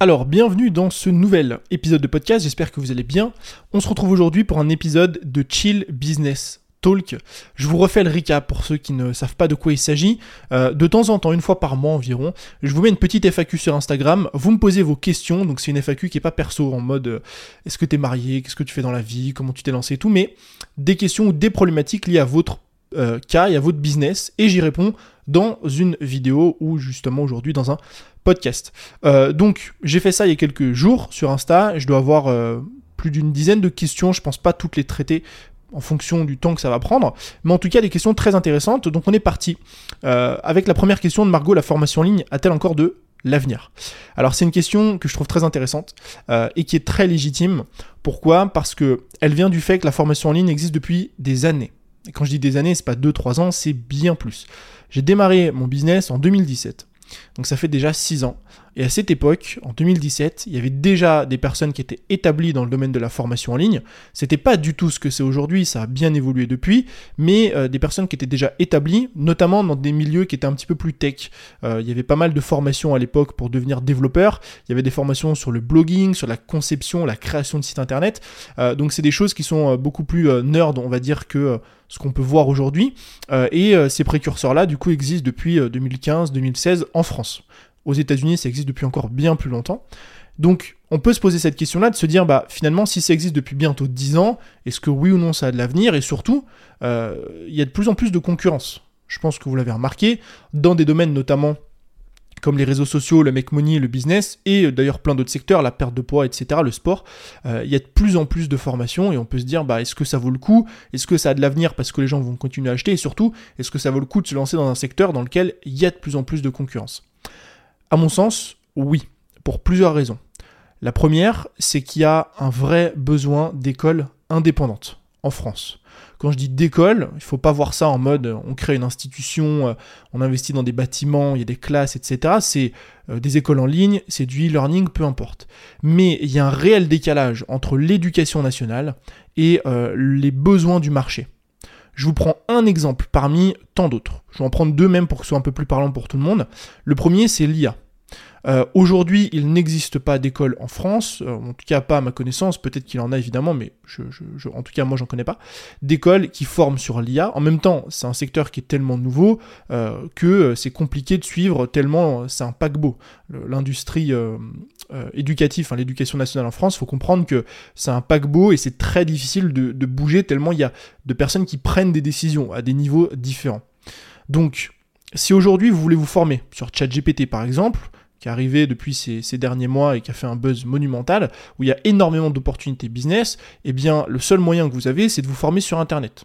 Alors, bienvenue dans ce nouvel épisode de podcast, j'espère que vous allez bien. On se retrouve aujourd'hui pour un épisode de Chill Business Talk. Je vous refais le recap pour ceux qui ne savent pas de quoi il s'agit. Euh, de temps en temps, une fois par mois environ, je vous mets une petite FAQ sur Instagram. Vous me posez vos questions, donc c'est une FAQ qui est pas perso en mode euh, est-ce que tu es marié, qu'est-ce que tu fais dans la vie, comment tu t'es lancé et tout, mais des questions ou des problématiques liées à votre euh, cas et à votre business, et j'y réponds dans une vidéo ou justement aujourd'hui dans un podcast. Euh, donc j'ai fait ça il y a quelques jours sur Insta, je dois avoir euh, plus d'une dizaine de questions, je pense pas toutes les traiter en fonction du temps que ça va prendre, mais en tout cas des questions très intéressantes, donc on est parti euh, avec la première question de Margot, la formation en ligne a-t-elle encore de l'avenir? Alors c'est une question que je trouve très intéressante et qui est très légitime. Pourquoi? Parce que elle vient du fait que la formation en ligne existe depuis des années. Et quand je dis des années, c'est pas 2-3 ans, c'est bien plus. J'ai démarré mon business en 2017. Donc ça fait déjà 6 ans. Et à cette époque, en 2017, il y avait déjà des personnes qui étaient établies dans le domaine de la formation en ligne. C'était pas du tout ce que c'est aujourd'hui, ça a bien évolué depuis, mais euh, des personnes qui étaient déjà établies, notamment dans des milieux qui étaient un petit peu plus tech. Euh, il y avait pas mal de formations à l'époque pour devenir développeur. Il y avait des formations sur le blogging, sur la conception, la création de sites internet. Euh, donc c'est des choses qui sont beaucoup plus nerd, on va dire, que ce qu'on peut voir aujourd'hui. et ces précurseurs-là, du coup, existent depuis 2015-2016 en France. Aux États-Unis, ça existe depuis encore bien plus longtemps. Donc, on peut se poser cette question-là, de se dire, bah, finalement, si ça existe depuis bientôt 10 ans, est-ce que oui ou non ça a de l'avenir? Et surtout, euh, il y a de plus en plus de concurrence. Je pense que vous l'avez remarqué, dans des domaines notamment comme les réseaux sociaux, le make money, le business, et euh, d'ailleurs plein d'autres secteurs, la perte de poids, etc., le sport, euh, il y a de plus en plus de formations et on peut se dire, bah, est-ce que ça vaut le coup? Est-ce que ça a de l'avenir parce que les gens vont continuer à acheter? Et surtout, est-ce que ça vaut le coup de se lancer dans un secteur dans lequel il y a de plus en plus de concurrence? À mon sens, oui, pour plusieurs raisons. La première, c'est qu'il y a un vrai besoin d'écoles indépendantes en France. Quand je dis d'école, il ne faut pas voir ça en mode on crée une institution, euh, on investit dans des bâtiments, il y a des classes, etc. C'est euh, des écoles en ligne, c'est du e-learning, peu importe. Mais il y a un réel décalage entre l'éducation nationale et euh, les besoins du marché. Je vous prends un exemple parmi tant d'autres. Je vais en prendre deux même pour que ce soit un peu plus parlant pour tout le monde. Le premier, c'est l'IA. Euh, aujourd'hui, il n'existe pas d'école en France, euh, en tout cas pas à ma connaissance, peut-être qu'il en a évidemment, mais en tout cas moi j'en connais pas, d'école qui forment sur l'IA. En même temps, c'est un secteur qui est tellement nouveau euh, que c'est compliqué de suivre tellement c'est un paquebot. L'industrie éducative, l'éducation nationale en France, faut comprendre que c'est un paquebot et c'est très difficile de, de bouger tellement il y a de personnes qui prennent des décisions à des niveaux différents. Donc, si aujourd'hui vous voulez vous former sur ChatGPT par exemple, qui est arrivé depuis ces, derniers mois et qui a fait un buzz monumental, où il y a énormément d'opportunités business, eh bien le seul moyen que vous avez, c'est de vous former sur Internet.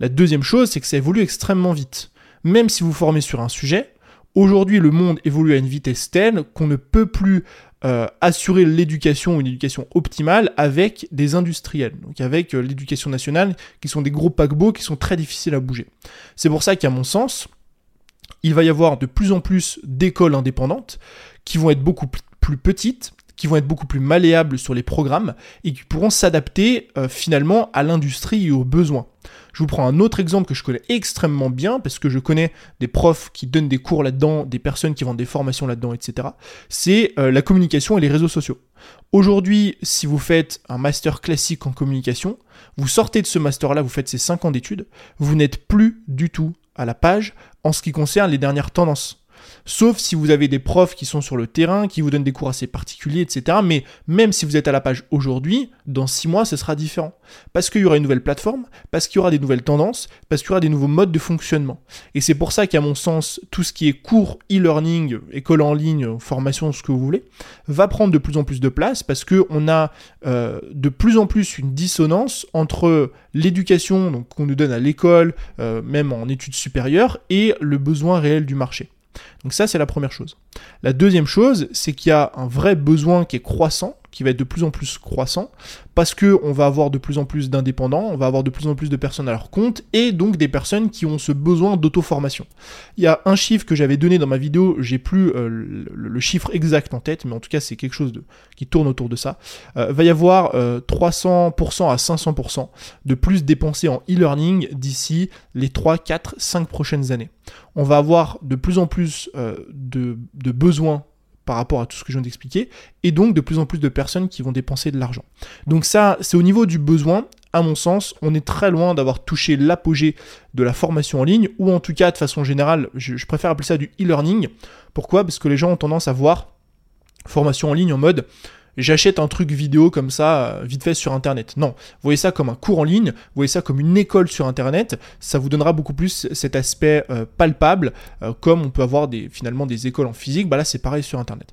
La deuxième chose, c'est que ça évolue extrêmement vite. Même si vous formez sur un sujet, aujourd'hui le monde évolue à une vitesse telle qu'on ne peut plus euh, assurer l'éducation ou une éducation optimale avec des industriels, donc avec euh, l'éducation nationale, qui sont des gros paquebots qui sont très difficiles à bouger. C'est pour ça qu'à mon sens, il va y avoir de plus en plus d'écoles indépendantes qui vont être beaucoup plus petites, qui vont être beaucoup plus malléables sur les programmes et qui pourront s'adapter euh, finalement à l'industrie et aux besoins. Je vous prends un autre exemple que je connais extrêmement bien parce que je connais des profs qui donnent des cours là-dedans, des personnes qui vendent des formations là-dedans, etc. C'est euh, la communication et les réseaux sociaux. Aujourd'hui, si vous faites un master classique en communication, vous sortez de ce master-là, vous faites ces 5 ans d'études, vous n'êtes plus du tout à la page en ce qui concerne les dernières tendances. Sauf si vous avez des profs qui sont sur le terrain, qui vous donnent des cours assez particuliers, etc. Mais même si vous êtes à la page aujourd'hui, dans six mois, ce sera différent. Parce qu'il y aura une nouvelle plateforme, parce qu'il y aura des nouvelles tendances, parce qu'il y aura des nouveaux modes de fonctionnement. Et c'est pour ça qu'à mon sens, tout ce qui est cours, e-learning, école en ligne, formation, ce que vous voulez, va prendre de plus en plus de place parce qu'on a euh, de plus en plus une dissonance entre l'éducation qu'on nous donne à l'école, euh, même en études supérieures, et le besoin réel du marché. Donc ça, c'est la première chose. La deuxième chose, c'est qu'il y a un vrai besoin qui est croissant, qui va être de plus en plus croissant, parce que on va avoir de plus en plus d'indépendants, on va avoir de plus en plus de personnes à leur compte, et donc des personnes qui ont ce besoin d'auto-formation. Il y a un chiffre que j'avais donné dans ma vidéo, j'ai plus euh, le, chiffre exact en tête, mais en tout cas c'est quelque chose qui tourne autour de ça. Euh, va y avoir 300% euh, à 500% de plus dépensés en e-learning d'ici les 3, 4, 5 prochaines années. On va avoir de plus en plus de, de besoins par rapport à tout ce que je viens d'expliquer, et donc de plus en plus de personnes qui vont dépenser de l'argent. Donc ça, c'est au niveau du besoin, à mon sens, on est très loin d'avoir touché l'apogée de la formation en ligne, ou en tout cas, de façon générale, je, je préfère appeler ça du e-learning. Pourquoi? Parce que les gens ont tendance à voir formation en ligne en mode j'achète un truc vidéo comme ça, euh, vite fait sur Internet. Non, voyez ça comme un cours en ligne, voyez ça comme une école sur Internet, ça vous donnera beaucoup plus cet aspect euh, palpable, euh, comme on peut avoir des, finalement des écoles en physique, bah là c'est pareil sur Internet.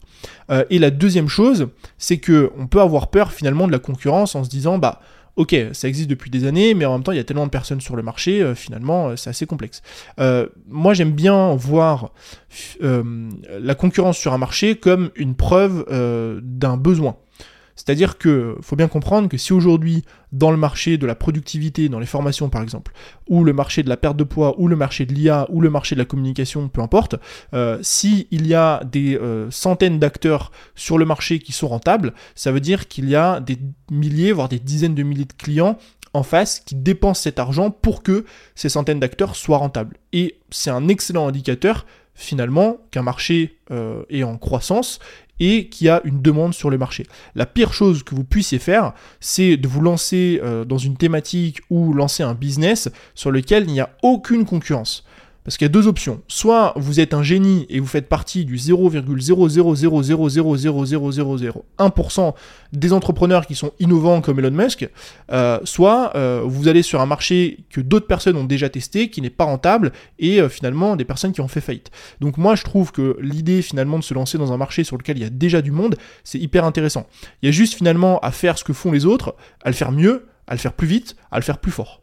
et la deuxième chose, c'est que on peut avoir peur finalement de la concurrence en se disant, bah ok, ça existe depuis des années, mais en même temps, il y a tellement de personnes sur le marché, euh, finalement, euh, c'est assez complexe. Euh, moi, j'aime bien voir la concurrence sur un marché comme une preuve d'un besoin. C'est-à-dire que faut bien comprendre que si aujourd'hui, dans le marché de la productivité, dans les formations par exemple, ou le marché de la perte de poids, ou le marché de l'IA, ou le marché de la communication, peu importe, euh, s'il y a des euh, centaines d'acteurs sur le marché qui sont rentables, ça veut dire qu'il y a des milliers, voire des dizaines de milliers de clients en face qui dépensent cet argent pour que ces centaines d'acteurs soient rentables. Et c'est un excellent indicateur finalement qu'un marché euh, est en croissance et qu'il y a une demande sur le marché. La pire chose que vous puissiez faire, c'est de vous lancer euh, dans une thématique ou lancer un business sur lequel il n'y a aucune concurrence. Parce qu'il y a deux options. Soit vous êtes un génie et vous faites partie du 0,000000001% des entrepreneurs qui sont innovants comme Elon Musk, euh, soit euh, vous allez sur un marché que d'autres personnes ont déjà testé, qui n'est pas rentable, et euh, finalement des personnes qui ont fait faillite. Donc moi je trouve que l'idée finalement de se lancer dans un marché sur lequel il y a déjà du monde, c'est hyper intéressant. Il y a juste finalement à faire ce que font les autres, à le faire mieux, à le faire plus vite, à le faire plus fort.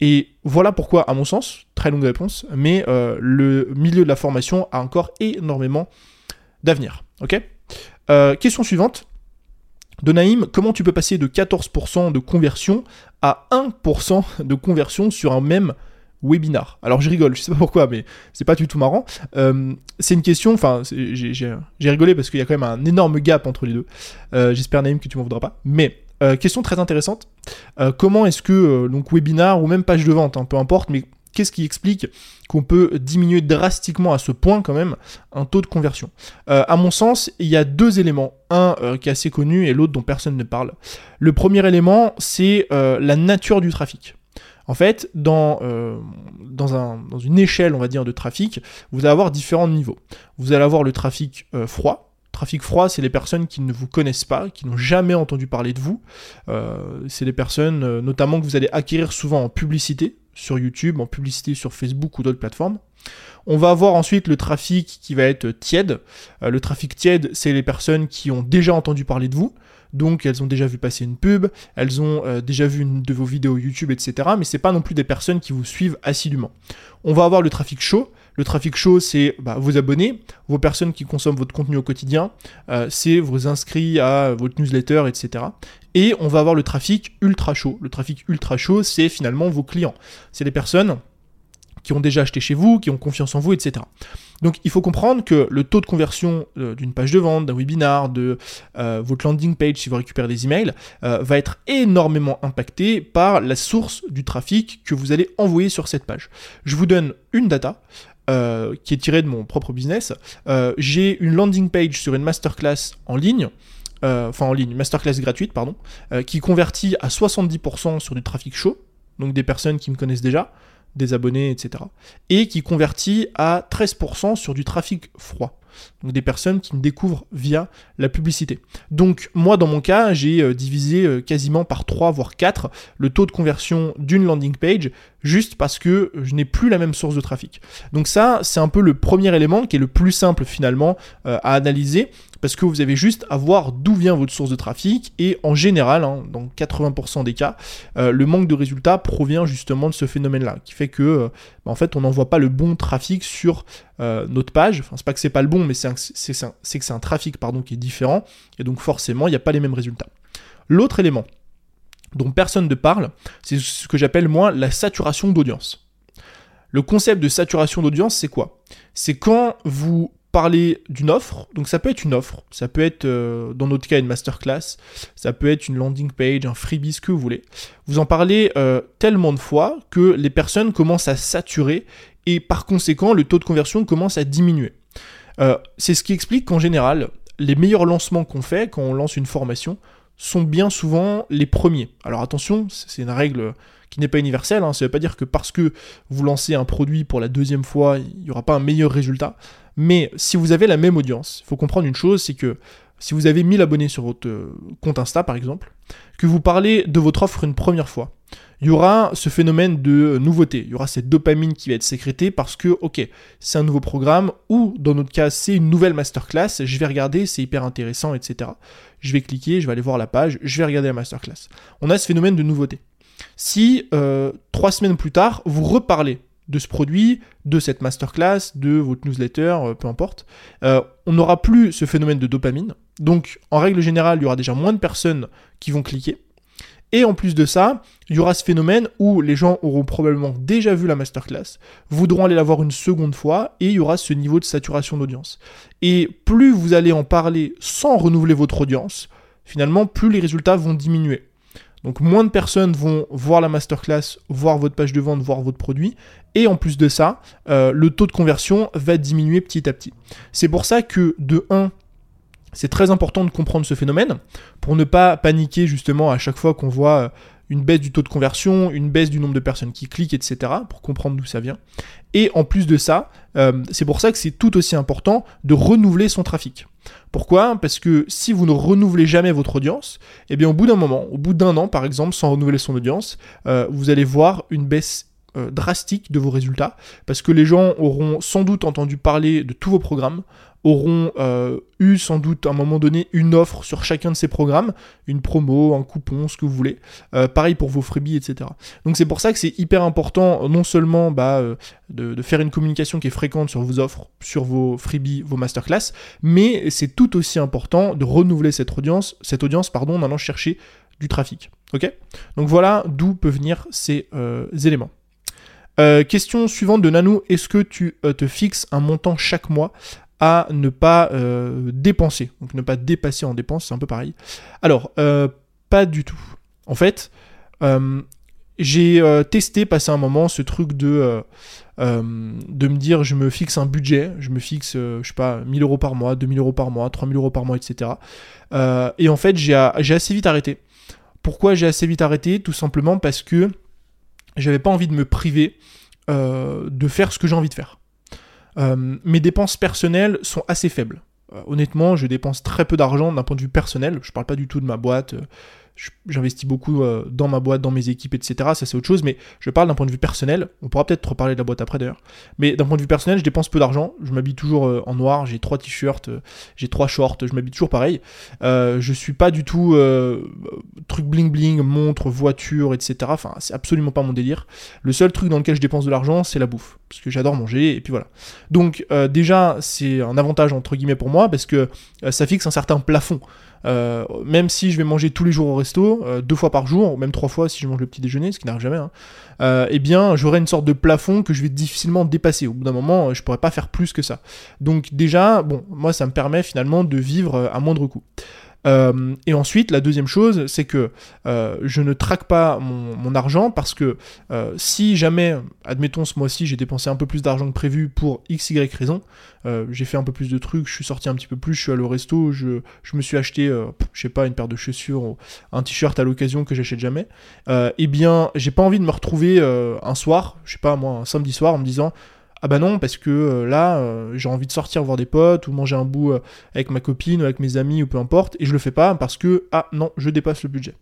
Et voilà pourquoi, à mon sens, très longue réponse, mais euh, le milieu de la formation a encore énormément d'avenir. Ok? Euh, Question suivante. De Naïm, comment tu peux passer de 14% de conversion à 1% de conversion sur un même webinar? Alors je rigole, je sais pas pourquoi, mais c'est pas du tout marrant. Euh, c'est une question, enfin, j'ai rigolé parce qu'il y a quand même un énorme gap entre les deux. J'espère Naïm que tu m'en voudras pas. Mais euh, question très intéressante. Euh, comment est-ce que, euh, donc webinar ou même page de vente, hein, peu importe, mais qu'est-ce qui explique qu'on peut diminuer drastiquement à ce point quand même un taux de conversion? À mon sens, il y a deux éléments. Un qui est assez connu et l'autre dont personne ne parle. Le premier élément, c'est la nature du trafic. En fait, dans, dans, un, dans, une échelle, on va dire, de trafic, vous allez avoir différents niveaux. Vous allez avoir le trafic froid, Trafic froid, c'est les personnes qui ne vous connaissent pas, qui n'ont jamais entendu parler de vous. Euh, c'est les personnes euh, notamment que vous allez acquérir souvent en publicité sur YouTube, en publicité sur Facebook ou d'autres plateformes. On va avoir ensuite le trafic qui va être tiède. Euh, le trafic tiède, c'est les personnes qui ont déjà entendu parler de vous. Donc elles ont déjà vu passer une pub, elles ont déjà vu une de vos vidéos YouTube, etc. Mais c'est pas non plus des personnes qui vous suivent assidûment. On va avoir le trafic chaud. Le trafic chaud, c'est bah, vos abonnés, vos personnes qui consomment votre contenu au quotidien, euh, c'est vos inscrits à votre newsletter, etc. Et on va avoir le trafic ultra chaud. Le trafic ultra chaud, c'est finalement vos clients. C'est les personnes qui ont déjà acheté chez vous, qui ont confiance en vous, etc. Donc il faut comprendre que le taux de conversion euh, d'une page de vente, d'un webinar, de euh, votre landing page si vous récupérez des emails, va être énormément impacté par la source du trafic que vous allez envoyer sur cette page. Je vous donne une data. Euh, qui est tiré de mon propre business. Euh, j'ai une landing page sur une masterclass en ligne, euh, enfin en ligne, masterclass gratuite, pardon, qui convertit à 70% sur du trafic chaud, donc des personnes qui me connaissent déjà, des abonnés, etc. Et qui convertit à 13% sur du trafic froid. Donc des personnes qui me découvrent via la publicité. Donc moi dans mon cas, j'ai euh, divisé euh, quasiment par 3 voire 4 le taux de conversion d'une landing page juste parce que je n'ai plus la même source de trafic. Donc ça, c'est un peu le premier élément qui est le plus simple finalement euh, à analyser parce que vous avez juste à voir d'où vient votre source de trafic et en général, hein, dans 80% des cas, le manque de résultats provient justement de ce phénomène-là, qui fait que bah, en fait on n'envoie pas le bon trafic sur notre page. Enfin, c'est pas que c'est pas le bon, mais c'est que c'est un trafic pardon, qui est différent, et donc forcément, il n'y a pas les mêmes résultats. L'autre élément dont personne ne parle, c'est ce que j'appelle moi la saturation d'audience. Le concept de saturation d'audience, c'est quoi? C'est quand vous parlez d'une offre, donc ça peut être une offre, ça peut être euh, dans notre cas une masterclass, ça peut être une landing page, un freebie, ce que vous voulez. Vous en parlez euh, tellement de fois que les personnes commencent à saturer et par conséquent le taux de conversion commence à diminuer. Euh, c'est ce qui explique qu'en général, les meilleurs lancements qu'on fait quand on lance une formation sont bien souvent les premiers. Alors attention, c'est une règle qui n'est pas universelle, hein. ça ne veut pas dire que parce que vous lancez un produit pour la deuxième fois, il n'y aura pas un meilleur résultat. Mais si vous avez la même audience, il faut comprendre une chose, c'est que si vous avez 1000 abonnés sur votre euh, compte Insta par exemple, que vous parlez de votre offre une première fois, il y aura ce phénomène de nouveauté, il y aura cette dopamine qui va être sécrétée parce que, ok, c'est un nouveau programme, ou dans notre cas, c'est une nouvelle masterclass, je vais regarder, c'est hyper intéressant, etc. Je vais cliquer, je vais aller voir la page, je vais regarder la masterclass. On a ce phénomène de nouveauté. Si euh, trois semaines plus tard, vous reparlez de ce produit, de cette masterclass, de votre newsletter, euh, peu importe, euh, on n'aura plus ce phénomène de dopamine. Donc, en règle générale, il y aura déjà moins de personnes qui vont cliquer. Et en plus de ça, il y aura ce phénomène où les gens auront probablement déjà vu la masterclass, voudront aller la voir une seconde fois, et il y aura ce niveau de saturation d'audience. Et plus vous allez en parler sans renouveler votre audience, finalement, plus les résultats vont diminuer. Donc moins de personnes vont voir la masterclass, voir votre page de vente, voir votre produit. Et en plus de ça, euh, le taux de conversion va diminuer petit à petit. C'est pour ça que de 1, c'est très important de comprendre ce phénomène pour ne pas paniquer justement à chaque fois qu'on voit euh, une baisse du taux de conversion, une baisse du nombre de personnes qui cliquent, etc. pour comprendre d'où ça vient. Et en plus de ça, euh, c'est pour ça que c'est tout aussi important de renouveler son trafic. Pourquoi? Parce que si vous ne renouvelez jamais votre audience, eh bien au bout d'un moment, au bout d'un an par exemple, sans renouveler son audience, vous allez voir une baisse drastique de vos résultats parce que les gens auront sans doute entendu parler de tous vos programmes, auront euh, eu sans doute à un moment donné une offre sur chacun de ces programmes, une promo, un coupon, ce que vous voulez. Euh, pareil pour vos freebies, etc. Donc c'est pour ça que c'est hyper important non seulement bah, euh, de, faire une communication qui est fréquente sur vos offres, sur vos freebies, vos masterclass, mais c'est tout aussi important de renouveler cette audience, cette audience pardon, en allant chercher du trafic. Ok? Donc voilà d'où peuvent venir ces éléments. Question suivante de Nanou, est-ce que tu te fixes un montant chaque mois à ne pas euh, dépenser? Donc ne pas dépasser en dépenses, c'est un peu pareil. Alors, euh, pas du tout. En fait, euh, j'ai testé, passé un moment, ce truc de, de me dire je me fixe un budget, je me fixe, je sais pas, 1000 euros par mois, 2000 euros par mois, 3000 euros par mois, etc. et en fait, j'ai assez vite arrêté. Pourquoi j'ai assez vite arrêté? Tout simplement parce que j'avais pas envie de me priver de faire ce que j'ai envie de faire. Euh, mes dépenses personnelles sont assez faibles. Euh, honnêtement, je dépense très peu d'argent d'un point de vue personnel. Je parle pas du tout de ma boîte. Euh, j'investis beaucoup euh, dans ma boîte, dans mes équipes, etc. Ça c'est autre chose, mais je parle d'un point de vue personnel. On pourra peut-être reparler de la boîte après d'ailleurs. Mais d'un point de vue personnel, je dépense peu d'argent. Je m'habille toujours euh, en noir. J'ai trois t-shirts, euh, j'ai trois shorts. Je m'habille toujours pareil. je suis pas du tout truc bling bling, montre, voiture, etc. Enfin, c'est absolument pas mon délire. Le seul truc dans lequel je dépense de l'argent, c'est la bouffe, parce que j'adore manger et puis voilà. Donc déjà, c'est un avantage entre guillemets pour moi parce que ça fixe un certain plafond. Euh, même si je vais manger tous les jours au resto, euh, deux fois par jour, ou même trois fois si je mange le petit déjeuner, ce qui n'arrive jamais, hein, euh, eh bien j'aurai une sorte de plafond que je vais difficilement dépasser. Au bout d'un moment, je pourrais pas faire plus que ça. Donc déjà, bon, moi ça me permet finalement de vivre à moindre coût. Euh, et ensuite, la deuxième chose, c'est que euh, je ne traque pas mon, argent parce que euh, si jamais, admettons ce mois-ci, j'ai dépensé un peu plus d'argent que prévu pour x, y raison, j'ai fait un peu plus de trucs, je suis sorti un petit peu plus, je suis allé au resto, je, me suis acheté, je sais pas, une paire de chaussures, un t-shirt à l'occasion que j'achète jamais, eh bien, j'ai pas envie de me retrouver un soir, je sais pas moi, un samedi soir, en me disant ah bah non, parce que euh, là, euh, j'ai envie de sortir voir des potes ou manger un bout euh, avec ma copine ou avec mes amis ou peu importe, et je le fais pas parce que, ah non, je dépasse le budget.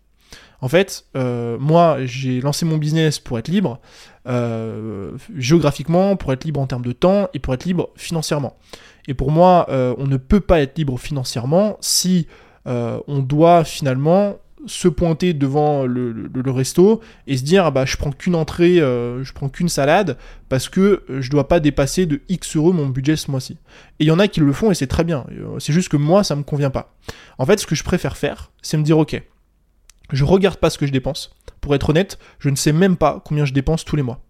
En fait, moi, j'ai lancé mon business pour être libre, géographiquement, pour être libre en termes de temps et pour être libre financièrement. Et pour moi, on ne peut pas être libre financièrement si on doit finalement se pointer devant le, resto et se dire ah bah je prends qu'une entrée, euh, je prends qu'une salade parce que je dois pas dépasser de X euros mon budget ce mois-ci. Et il y en a qui le font et c'est très bien. Euh, c'est juste que moi ça me convient pas. En fait, ce que je préfère faire, c'est me dire ok, je regarde pas ce que je dépense. Pour être honnête, je ne sais même pas combien je dépense tous les mois.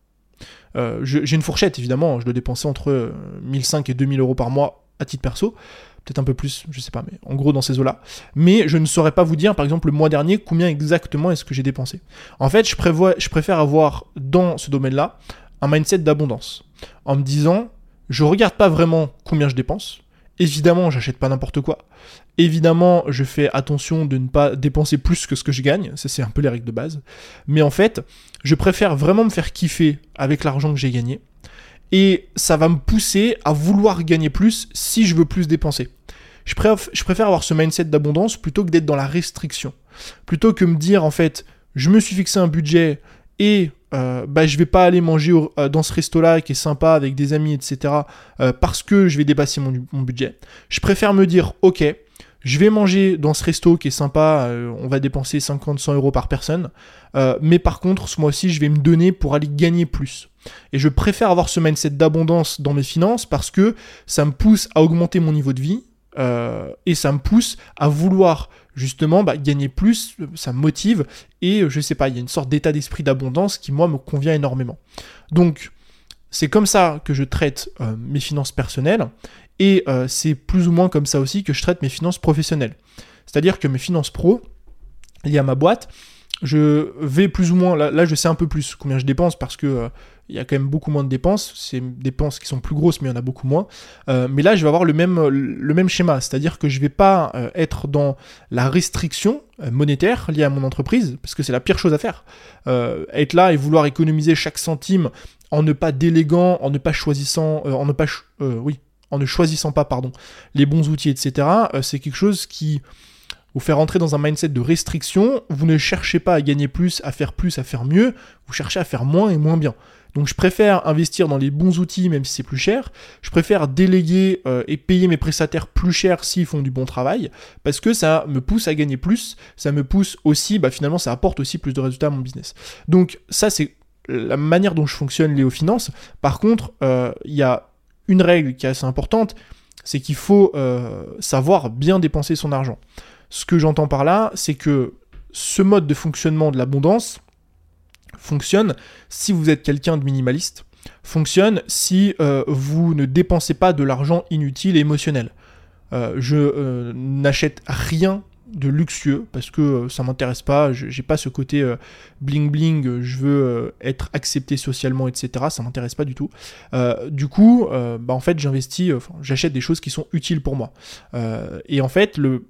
Euh, j'ai une fourchette évidemment, je dois dépenser entre 1005 et 2000 euros par mois à titre perso peut-être un peu plus, je sais pas, mais en gros dans ces eaux-là. Mais je ne saurais pas vous dire, par exemple, le mois dernier, combien exactement est-ce que j'ai dépensé. En fait, je, je préfère avoir dans ce domaine-là un mindset d'abondance. En me disant, je regarde pas vraiment combien je dépense, Évidemment, j'achète pas n'importe quoi. Évidemment, je fais attention de ne pas dépenser plus que ce que je gagne. Ça, c'est un peu les règles de base. Mais en fait, je préfère vraiment me faire kiffer avec l'argent que j'ai gagné. Et ça va me pousser à vouloir gagner plus si je veux plus dépenser. Je préfère, avoir ce mindset d'abondance plutôt que d'être dans la restriction. Plutôt que me dire, en fait, je me suis fixé un budget et euh, bah, je vais pas aller manger euh, dans ce resto-là qui est sympa avec des amis, etc. Euh, parce que je vais dépasser mon, budget. Je préfère me dire, ok, je vais manger dans ce resto qui est sympa, on va dépenser 50-100 euros par personne, mais par contre, ce mois-ci, je vais me donner pour aller gagner plus. Et je préfère avoir ce mindset d'abondance dans mes finances parce que ça me pousse à augmenter mon niveau de vie, et ça me pousse à vouloir justement bah, gagner plus, ça me motive et euh, je sais pas, il y a une sorte d'état d'esprit d'abondance qui moi me convient énormément. Donc c'est comme ça que je traite euh, mes finances personnelles et euh, c'est plus ou moins comme ça aussi que je traite mes finances professionnelles. C'est-à-dire que mes finances pro liées à ma boîte, je vais plus ou moins, là, je sais un peu plus combien je dépense parce que il y a quand même beaucoup moins de dépenses. C'est des dépenses qui sont plus grosses, mais il y en a beaucoup moins. Euh, mais là, je vais avoir le même, le même schéma, c'est-à-dire que je ne vais pas euh, être dans la restriction euh, monétaire liée à mon entreprise, parce que c'est la pire chose à faire. être là et vouloir économiser chaque centime en ne pas déléguant, en ne pas choisissant, en ne pas, oui, en ne choisissant pas, pardon, les bons outils, etc. c'est quelque chose qui vous fait rentrer dans un mindset de restriction. Vous ne cherchez pas à gagner plus, à faire plus, à faire mieux. Vous cherchez à faire moins et moins bien. Donc je préfère investir dans les bons outils même si c'est plus cher. Je préfère déléguer euh, et payer mes prestataires plus cher s'ils font du bon travail parce que ça me pousse à gagner plus. Ça me pousse aussi, bah finalement ça apporte aussi plus de résultats à mon business. Donc ça c'est la manière dont je fonctionne Léo Finance. Par contre, euh, il y a une règle qui est assez importante, c'est qu'il faut euh, savoir bien dépenser son argent. Ce que j'entends par là, c'est que ce mode de fonctionnement de l'abondance, fonctionne si vous êtes quelqu'un de minimaliste, fonctionne si euh, vous ne dépensez pas de l'argent inutile et émotionnel. Euh, je euh, n'achète rien de luxueux parce que ça m'intéresse pas, j'ai pas ce côté bling bling, je veux être accepté socialement, etc. Ça m'intéresse pas du tout. du coup, bah en fait, j'investis, j'achète des choses qui sont utiles pour moi. et en fait, le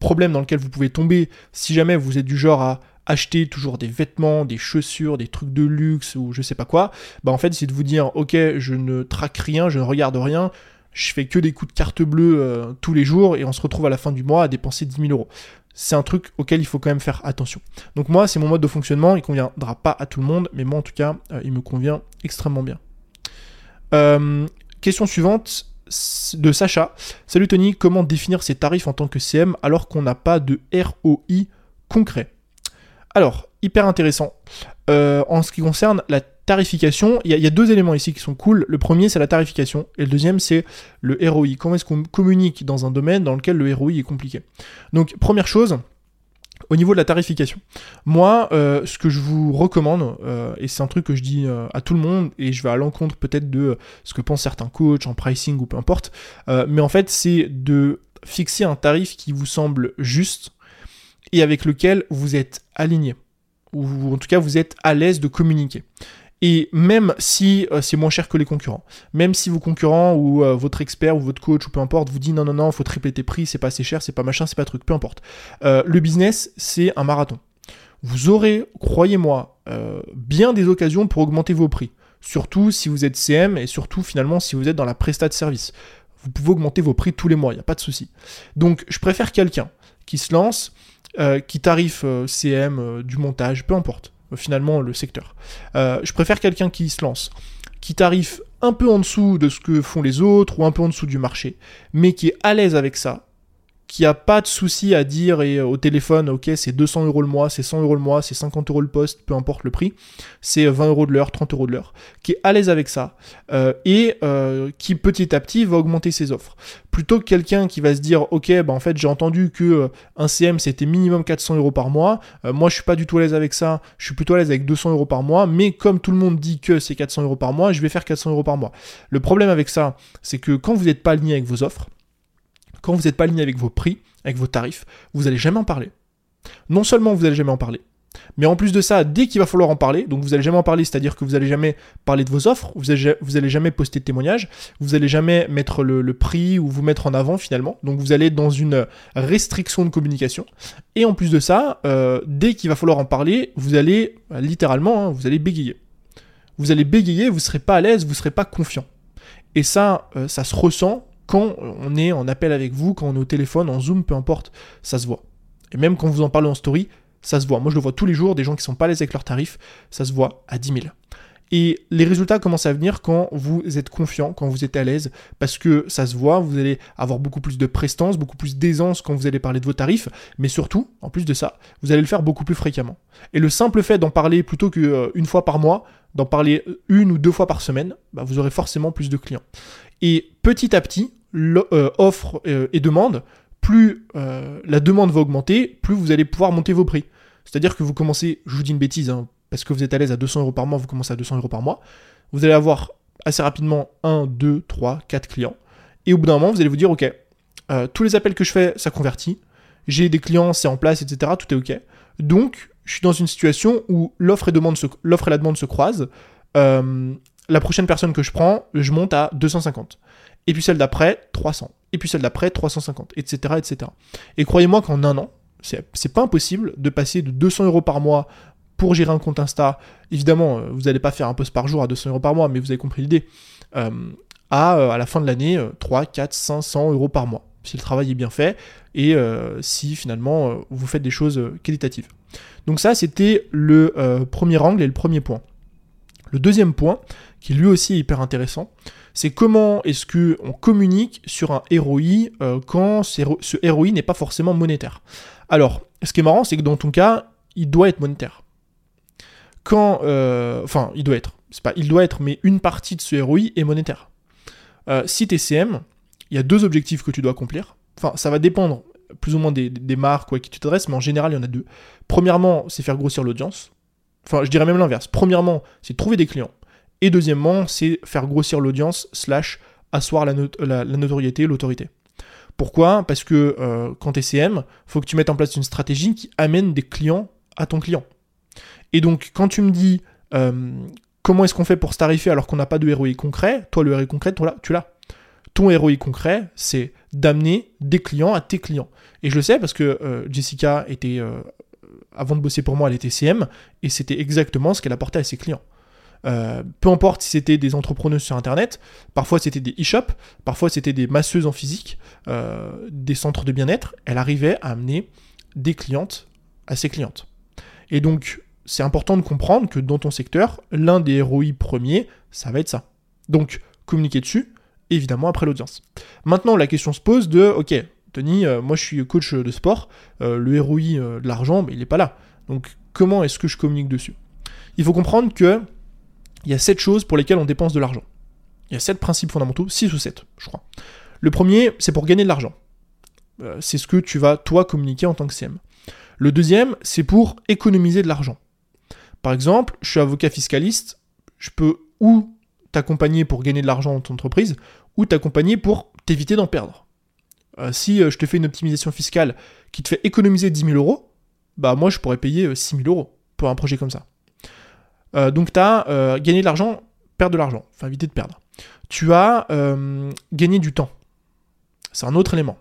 problème dans lequel vous pouvez tomber si jamais vous êtes du genre à acheter toujours des vêtements, des chaussures, des trucs de luxe ou je sais pas quoi, bah en fait c'est de vous dire ok je ne traque rien, je ne regarde rien, je fais que des coups de carte bleue euh, tous les jours et on se retrouve à la fin du mois à dépenser 10 000 euros. C'est un truc auquel il faut quand même faire attention. Donc moi c'est mon mode de fonctionnement, il conviendra pas à tout le monde, mais moi en tout cas euh, il me convient extrêmement bien. Euh, question suivante de Sacha. Salut Tony, comment définir ses tarifs en tant que CM alors qu'on n'a pas de ROI concret? Alors, hyper intéressant. Euh, en ce qui concerne la tarification, il y, a deux éléments ici qui sont cool. Le premier, c'est la tarification, et le deuxième, c'est le ROI. Comment est-ce qu'on communique dans un domaine dans lequel le ROI est compliqué? Donc, première chose, au niveau de la tarification, moi, euh, ce que je vous recommande, euh, et c'est un truc que je dis à tout le monde, et je vais à l'encontre peut-être de ce que pensent certains coachs en pricing ou peu importe, mais en fait, c'est de fixer un tarif qui vous semble juste avec lequel vous êtes aligné, ou en tout cas vous êtes à l'aise de communiquer. Et même si euh, c'est moins cher que les concurrents, même si vos concurrents ou euh, votre expert ou votre coach ou peu importe vous dit non non non, faut tripler tes prix, c'est pas assez cher, c'est pas machin, c'est pas truc, peu importe. Euh, le business, c'est un marathon. Vous aurez, croyez-moi, bien des occasions pour augmenter vos prix. Surtout si vous êtes CM et surtout finalement si vous êtes dans la prestat de service. Vous pouvez augmenter vos prix tous les mois, il n'y a pas de souci. Donc je préfère quelqu'un qui se lance, euh, qui tarife euh, CM, euh, du montage, peu importe, finalement le secteur. je préfère quelqu'un qui se lance, qui tarife un peu en dessous de ce que font les autres ou un peu en dessous du marché, mais qui est à l'aise avec ça, qui a pas de souci à dire et euh, au téléphone, ok, c'est 200 euros le mois, c'est 100 euros le mois, c'est 50 euros le poste, peu importe le prix, c'est 20 euros de l'heure, 30 euros de l'heure, qui est à l'aise avec ça euh, et euh, qui petit à petit va augmenter ses offres. Plutôt que quelqu'un qui va se dire, ok, bah en fait j'ai entendu que un CM c'était minimum 400 euros par mois, moi je suis pas du tout à l'aise avec ça, je suis plutôt à l'aise avec 200 euros par mois, mais comme tout le monde dit que c'est 400 euros par mois, je vais faire 400 euros par mois. Le problème avec ça, c'est que quand vous n'êtes pas aligné avec vos offres, quand vous n'êtes pas aligné avec vos prix, avec vos tarifs, vous n'allez jamais en parler. Non seulement vous n'allez jamais en parler, Mais en plus de ça, dès qu'il va falloir en parler, donc vous allez jamais en parler, c'est-à-dire que vous allez jamais parler de vos offres, vous allez, vous allez jamais poster de témoignages, vous allez jamais mettre le, prix ou vous mettre en avant finalement. Donc vous allez dans une restriction de communication. Et en plus de ça, euh, dès qu'il va falloir en parler, vous allez littéralement, hein, vous allez bégayer. Vous allez bégayer, vous serez pas à l'aise, vous serez pas confiant. Et ça, euh, ça se ressent quand on est en appel avec vous, quand on est au téléphone, en Zoom, peu importe, ça se voit. Et même quand vous en parlez en story, ça se voit. Moi, je le vois tous les jours, des gens qui sont pas à l'aise avec leurs tarifs, ça se voit à 10 000. Et les résultats commencent à venir quand vous êtes confiant, quand vous êtes à l'aise, parce que ça se voit, vous allez avoir beaucoup plus de prestance, beaucoup plus d'aisance quand vous allez parler de vos tarifs, mais surtout, en plus de ça, vous allez le faire beaucoup plus fréquemment. Et le simple fait d'en parler plutôt qu'une fois par mois, d'en parler une ou deux fois par semaine, bah, vous aurez forcément plus de clients. Et petit à petit, l'offre offre euh, et demande, plus euh, la demande va augmenter, plus vous allez pouvoir monter vos prix. C'est-à-dire que vous commencez, je vous dis une bêtise, hein, parce que vous êtes à l'aise à 200 euros par mois, vous commencez à 200 euros par mois. Vous allez avoir assez rapidement 1, 2, 3, 4 clients. Et au bout d'un moment, vous allez vous dire, OK, euh, tous les appels que je fais, ça convertit. J'ai des clients, c'est en place, etc. Tout est OK. Donc, je suis dans une situation où l'offre et, la demande se croisent. Euh, la prochaine personne que je prends, je monte à 250. Et puis celle d'après, 300. Et puis celle d'après, 350, etc. etc. Et croyez-moi qu'en un an, c'est pas impossible de passer de 200 euros par mois pour gérer un compte Insta. Évidemment, euh, vous n'allez pas faire un post par jour à 200 euros par mois, mais vous avez compris l'idée. Euh, à, à la fin de l'année, 3, 4, 500 euros par mois. Si le travail est bien fait et si finalement vous faites des choses qualitatives. Donc ça, c'était le premier angle et le premier point. Le deuxième point, qui lui aussi est hyper intéressant, c'est comment est-ce que on communique sur un ROI euh, quand ce ROI n'est pas forcément monétaire. Alors, ce qui est marrant, c'est que dans ton cas, il doit être monétaire. Quand, euh, enfin, il doit être. C'est pas, il doit être, mais une partie de ce ROI est monétaire. Euh, si tu es CM, il y a deux objectifs que tu dois accomplir. Enfin, ça va dépendre plus ou moins des, des marques à qui tu t'adresses, mais en général, il y en a deux. Premièrement, c'est faire grossir l'audience. Enfin, je dirais même l'inverse. Premièrement, c'est trouver des clients. Et deuxièmement, c'est faire grossir l'audience slash asseoir la, notoriété, l'autorité. Pourquoi? Parce que euh, quand tu es CM, faut que tu mettes en place une stratégie qui amène des clients à ton client. Et donc, quand tu me dis euh, comment est-ce qu'on fait pour se tarifer alors qu'on n'a pas de ROI concret, toi, le ROI concret, tu l'as. Ton ROI concret, c'est d'amener des clients à tes clients. Et je le sais parce que euh, Jessica était avant de bosser pour moi, elle était CM, et c'était exactement ce qu'elle apportait à ses clients. Euh, peu importe si c'était des entrepreneurs sur Internet, parfois c'était des e-shops, parfois c'était des masseuses en physique, euh, des centres de bien-être, elle arrivait à amener des clientes à ses clientes. Et donc, c'est important de comprendre que dans ton secteur, l'un des ROI premiers, ça va être ça. Donc, communiquer dessus, évidemment, après l'audience. Maintenant, la question se pose de, ok, Tony, euh, moi je suis coach de sport, le ROI de l'argent, mais il n'est pas là. Donc comment est-ce que je communique dessus? Il faut comprendre que il y a sept choses pour lesquelles on dépense de l'argent. Il y a sept principes fondamentaux, 6 ou 7, je crois. Le premier, c'est pour gagner de l'argent. c'est ce que tu vas, toi, communiquer en tant que CM. Le deuxième, c'est pour économiser de l'argent. Par exemple, je suis avocat fiscaliste, je peux ou t'accompagner pour gagner de l'argent dans ton entreprise, ou t'accompagner pour t'éviter d'en perdre. Euh, si euh, je te fais une optimisation fiscale qui te fait économiser 10 000 euros, bah moi je pourrais payer 6 euh, 000 euros pour un projet comme ça. Donc tu as gagné de l'argent, perdre de l'argent, enfin éviter de perdre. Tu as gagné du temps. C'est un autre élément.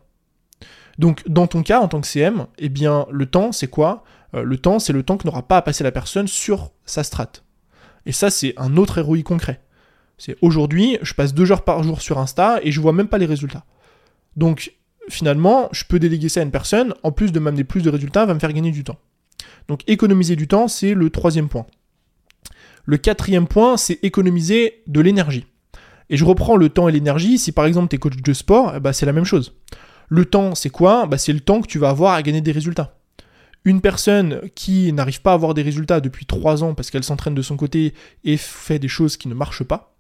Donc dans ton cas, en tant que CM, eh bien le temps c'est quoi? Le temps c'est le temps que n'aura pas à passer la personne sur sa strate. Et ça c'est un autre ROI concret. C'est aujourd'hui, je passe deux heures par jour sur Insta et je vois même pas les résultats. Donc finalement, je peux déléguer ça à une personne, en plus de m'amener plus de résultats, va me faire gagner du temps. Donc économiser du temps, c'est le troisième point. Le quatrième point, c'est économiser de l'énergie. Et je reprends le temps et l'énergie, si par exemple tu es coach de sport, eh ben, c'est la même chose. Le temps, c'est quoi? Bah, C'est le temps que tu vas avoir à gagner des résultats. Une personne qui n'arrive pas à avoir des résultats depuis trois ans parce qu'elle s'entraîne de son côté et fait des choses qui ne marchent pas,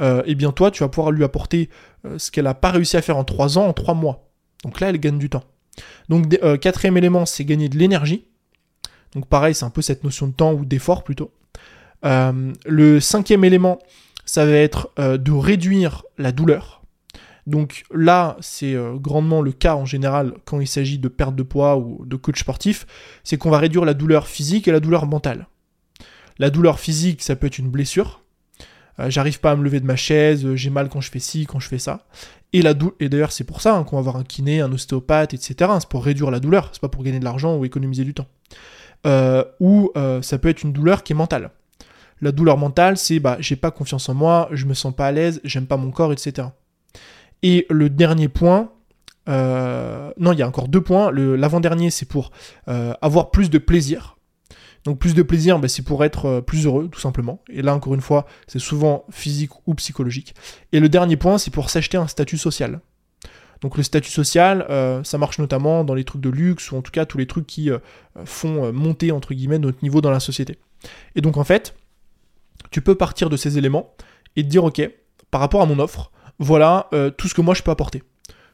euh, eh bien toi, tu vas pouvoir lui apporter euh, ce qu'elle n'a pas réussi à faire en trois ans, en trois mois. Donc là, elle gagne du temps. Donc, euh, quatrième élément, c'est gagner de l'énergie. Donc pareil, c'est un peu cette notion de temps ou d'effort plutôt. Euh, le cinquième élément, ça va être de réduire la douleur. Donc là, c'est euh, grandement le cas en général quand il s'agit de perte de poids ou de coach sportif, c'est qu'on va réduire la douleur physique et la douleur mentale. La douleur physique, ça peut être une blessure. Euh, j'arrive pas à me lever de ma chaise, euh, j'ai mal quand je fais ci, quand je fais ça. Et, la et d'ailleurs, c'est pour ça hein, qu'on va avoir un kiné, un ostéopathe, etc. C'est pour réduire la douleur, c'est pas pour gagner de l'argent ou économiser du temps. ou ça peut être une douleur qui est mentale. La douleur mentale, c'est bah, j'ai pas confiance en moi, je me sens pas à l'aise, j'aime pas mon corps, etc. Et le dernier point, euh, non, il y a encore deux points. L'avant-dernier, c'est pour euh, avoir plus de plaisir. Donc plus de plaisir, bah, c'est pour être euh, plus heureux, tout simplement. Et là, encore une fois, c'est souvent physique ou psychologique. Et le dernier point, c'est pour s'acheter un statut social. Donc le statut social, ça marche notamment dans les trucs de luxe, ou en tout cas tous les trucs qui font monter, entre guillemets, notre niveau dans la société. Et donc en fait, tu peux partir de ces éléments et te dire, ok, par rapport à mon offre, voilà euh, tout ce que moi je peux apporter.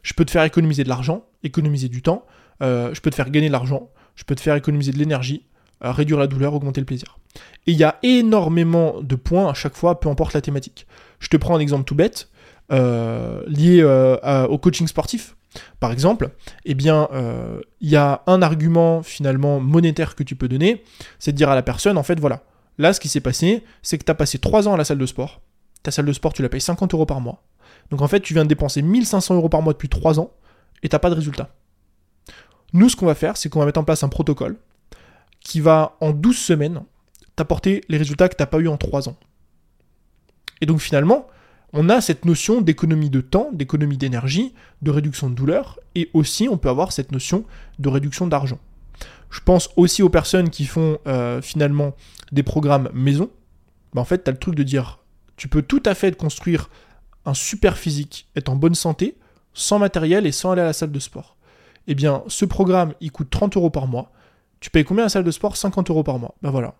Je peux te faire économiser de l'argent, économiser du temps, euh, je peux te faire gagner de l'argent, je peux te faire économiser de l'énergie, euh, réduire la douleur, augmenter le plaisir. Et il y a énormément de points à chaque fois, peu importe la thématique. Je te prends un exemple tout bête, lié au coaching sportif. Par exemple, eh bien, il y a un argument finalement monétaire que tu peux donner, c'est de dire à la personne, en fait, voilà, là, ce qui s'est passé, c'est que tu as passé 3 ans à la salle de sport, ta salle de sport, tu la payes 50 euros par mois, donc en fait, tu viens de dépenser 1500 euros par mois depuis 3 ans et t'as pas de résultat. Nous, ce qu'on va faire, c'est qu'on va mettre en place un protocole qui va, en 12 semaines, t'apporter les résultats que tu n'as pas eu en 3 ans. Et donc finalement, on a cette notion d'économie de temps, d'économie d'énergie, de réduction de douleur, et aussi on peut avoir cette notion de réduction d'argent. Je pense aussi aux personnes qui font euh, finalement des programmes maison. Bah, en fait, tu as le truc de dire, tu peux tout à fait construire un super physique, être en bonne santé, sans matériel et sans aller à la salle de sport. Eh bien, ce programme, il coûte 30 euros par mois. Tu payes combien à la salle de sport? 50 euros par mois. Ben voilà.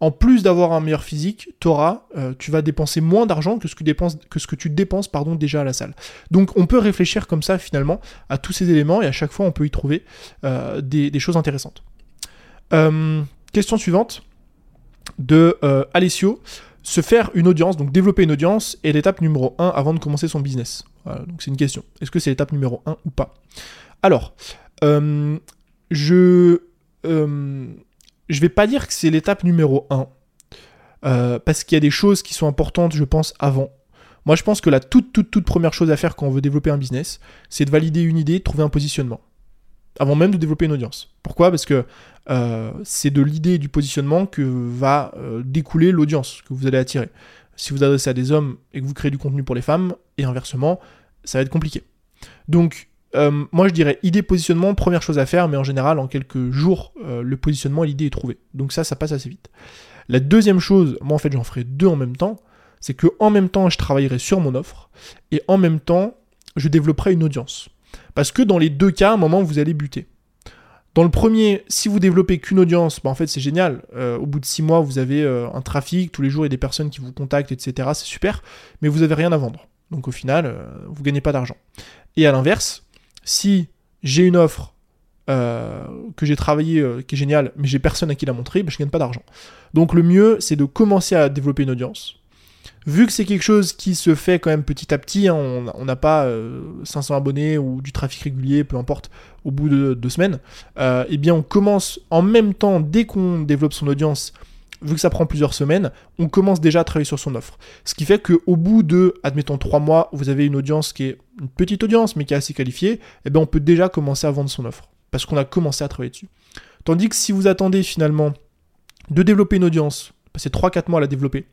En plus d'avoir un meilleur physique, auras, euh, tu vas dépenser moins d'argent que ce que, tu dépenses pardon, déjà à la salle. Donc on peut réfléchir comme ça finalement à tous ces éléments et à chaque fois on peut y trouver euh, des, choses intéressantes. Euh, question suivante de Alessio se faire une audience, donc développer une audience, est l'étape numéro 1 avant de commencer son business Donc c'est une question. Est-ce que c'est l'étape numéro 1 ou pas? Alors, je je vais pas dire que c'est l'étape numéro 1. Euh, parce qu'il y a des choses qui sont importantes, je pense, avant. Moi, je pense que la toute, toute, toute première chose à faire quand on veut développer un business, c'est de valider une idée, trouver un positionnement avant même de développer une audience. Pourquoi? Parce que euh, c'est de l'idée du positionnement que va euh, découler l'audience que vous allez attirer. Si vous adressez à des hommes et que vous créez du contenu pour les femmes, et inversement, ça va être compliqué. Donc, euh, moi je dirais idée positionnement, première chose à faire, mais en général, en quelques jours, le positionnement et l'idée est trouvée. Donc ça, ça passe assez vite. La deuxième chose, moi en fait j'en ferai deux en même temps, c'est que en même temps je travaillerai sur mon offre, et en même temps je développerai une audience. Parce que dans les deux cas, à un moment, vous allez buter. Dans le premier, si vous développez qu'une audience, bah en fait c'est génial. Euh, au bout de six mois, vous avez euh, un trafic, tous les jours il y a des personnes qui vous contactent, etc. C'est super, mais vous n'avez rien à vendre. Donc au final, euh, vous ne gagnez pas d'argent. Et à l'inverse, si j'ai une offre que j'ai travaillée qui est géniale, mais j'ai personne à qui la montrer, bah, je ne gagne pas d'argent. Donc le mieux, c'est de commencer à développer une audience vu que c'est quelque chose qui se fait quand même petit à petit, hein, on n'a pas 500 euh, abonnés ou du trafic régulier, peu importe, au bout de deux semaines, euh, eh bien on commence en même temps, dès qu'on développe son audience, vu que ça prend plusieurs semaines, on commence déjà à travailler sur son offre. Ce qui fait qu'au bout de, admettons, trois mois, vous avez une audience qui est une petite audience, mais qui est assez qualifiée, eh bien on peut déjà commencer à vendre son offre, parce qu'on a commencé à travailler dessus. Tandis que si vous attendez finalement de développer une audience, passer 3-4 mois à la développer,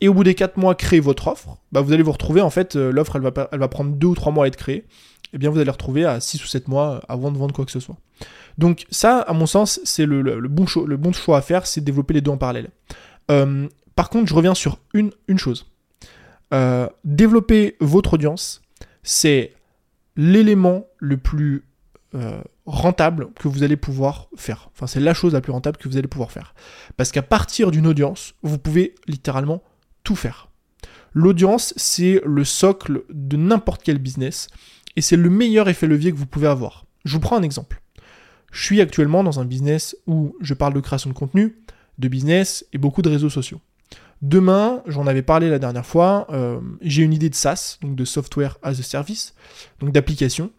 et au bout des 4 mois, créer votre offre, bah, vous allez vous retrouver, en fait, euh, l'offre, elle va, prendre 2 ou 3 mois à être créée, et eh bien vous allez retrouver à 6 ou 7 mois avant de vendre quoi que ce soit. Donc ça, à mon sens, c'est le, bon, choix, à faire, c'est développer les deux en parallèle. Euh, par contre, je reviens sur une, une chose. développer votre audience, c'est l'élément le plus rentable que vous allez pouvoir faire. Enfin, c'est la chose la plus rentable que vous allez pouvoir faire. Parce qu'à partir d'une audience, vous pouvez littéralement tout faire. L'audience, c'est le socle de n'importe quel business et c'est le meilleur effet levier que vous pouvez avoir. Je vous prends un exemple. Je suis actuellement dans un business où je parle de création de contenu, de business et beaucoup de réseaux sociaux. Demain, j'en avais parlé la dernière fois, euh, j'ai une idée de SaaS, donc de Software as a Service, donc d'application,